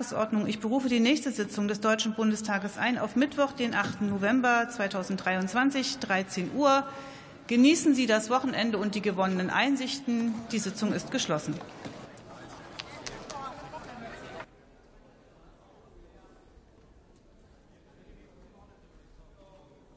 Tagesordnung. Ich berufe die nächste Sitzung des Deutschen Bundestages ein auf Mittwoch, den 8. November 2023, 13 Uhr. Genießen Sie das Wochenende und die gewonnenen Einsichten. Die Sitzung ist geschlossen.